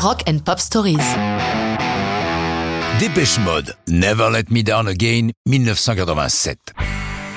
Rock and Pop Stories. Dépêche Mode, Never Let Me Down Again, 1987.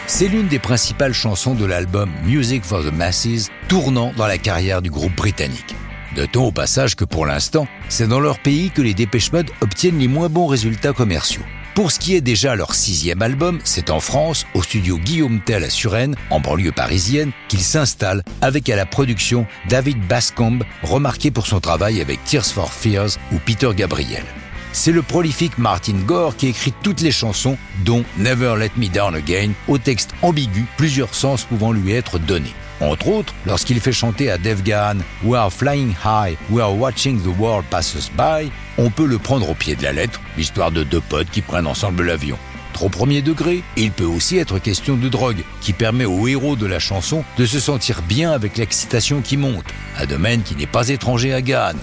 C'est l'une des principales chansons de l'album Music for the Masses, tournant dans la carrière du groupe britannique. Notons au passage que pour l'instant, c'est dans leur pays que les Dépêche Mode obtiennent les moins bons résultats commerciaux. Pour ce qui est déjà leur sixième album, c'est en France, au studio Guillaume Tell à Suresnes, en banlieue parisienne, qu'ils s'installent avec à la production David Bascombe, remarqué pour son travail avec Tears for Fears ou Peter Gabriel. C'est le prolifique Martin Gore qui écrit toutes les chansons, dont Never Let Me Down Again, au texte ambigu, plusieurs sens pouvant lui être donnés. Entre autres, lorsqu'il fait chanter à Dave Gahan We are flying high, we are watching the world pass us by, on peut le prendre au pied de la lettre, l'histoire de deux potes qui prennent ensemble l'avion. Trop premier degré, il peut aussi être question de drogue, qui permet au héros de la chanson de se sentir bien avec l'excitation qui monte, un domaine qui n'est pas étranger à Gahan.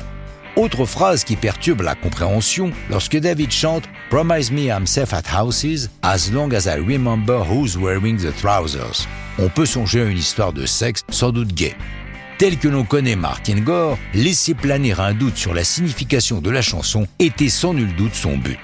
Autre phrase qui perturbe la compréhension lorsque David chante Promise me I'm safe at houses as long as I remember who's wearing the trousers. On peut songer à une histoire de sexe sans doute gay. Tel que l'on connaît Martin Gore, laisser planer un doute sur la signification de la chanson était sans nul doute son but.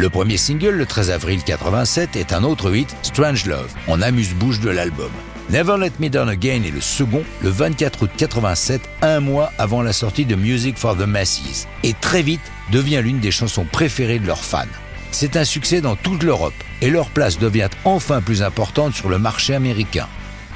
Le premier single, le 13 avril 87, est un autre hit, Strange Love, en amuse-bouche de l'album. Never Let Me Down Again est le second, le 24 août 87, un mois avant la sortie de Music for the Masses, et très vite devient l'une des chansons préférées de leurs fans. C'est un succès dans toute l'Europe, et leur place devient enfin plus importante sur le marché américain.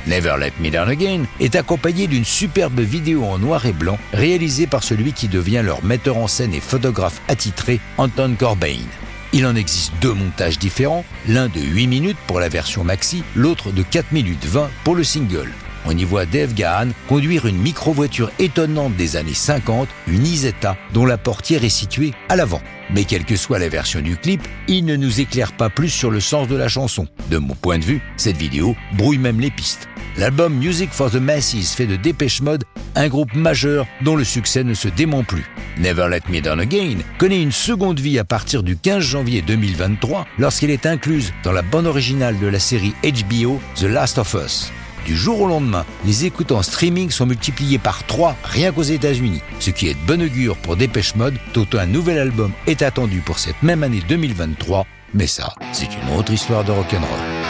Never Let Me Down Again est accompagné d'une superbe vidéo en noir et blanc réalisée par celui qui devient leur metteur en scène et photographe attitré, Anton Corbijn. Il en existe deux montages différents, l'un de 8 minutes pour la version maxi, l'autre de 4 minutes 20 pour le single. On y voit Dave Gahan conduire une micro-voiture étonnante des années 50, une Isetta, dont la portière est située à l'avant. Mais quelle que soit la version du clip, il ne nous éclaire pas plus sur le sens de la chanson. De mon point de vue, cette vidéo brouille même les pistes. L'album Music for the Masses fait de Dépêche Mode un groupe majeur dont le succès ne se dément plus. Never Let Me Down Again connaît une seconde vie à partir du 15 janvier 2023 lorsqu'elle est incluse dans la bande originale de la série HBO The Last of Us. Du jour au lendemain, les écoutes en streaming sont multipliées par 3 rien qu'aux États-Unis, ce qui est de bonne augure pour Dépêche Mode, d'autant un nouvel album est attendu pour cette même année 2023. Mais ça, c'est une autre histoire de rock'n'roll.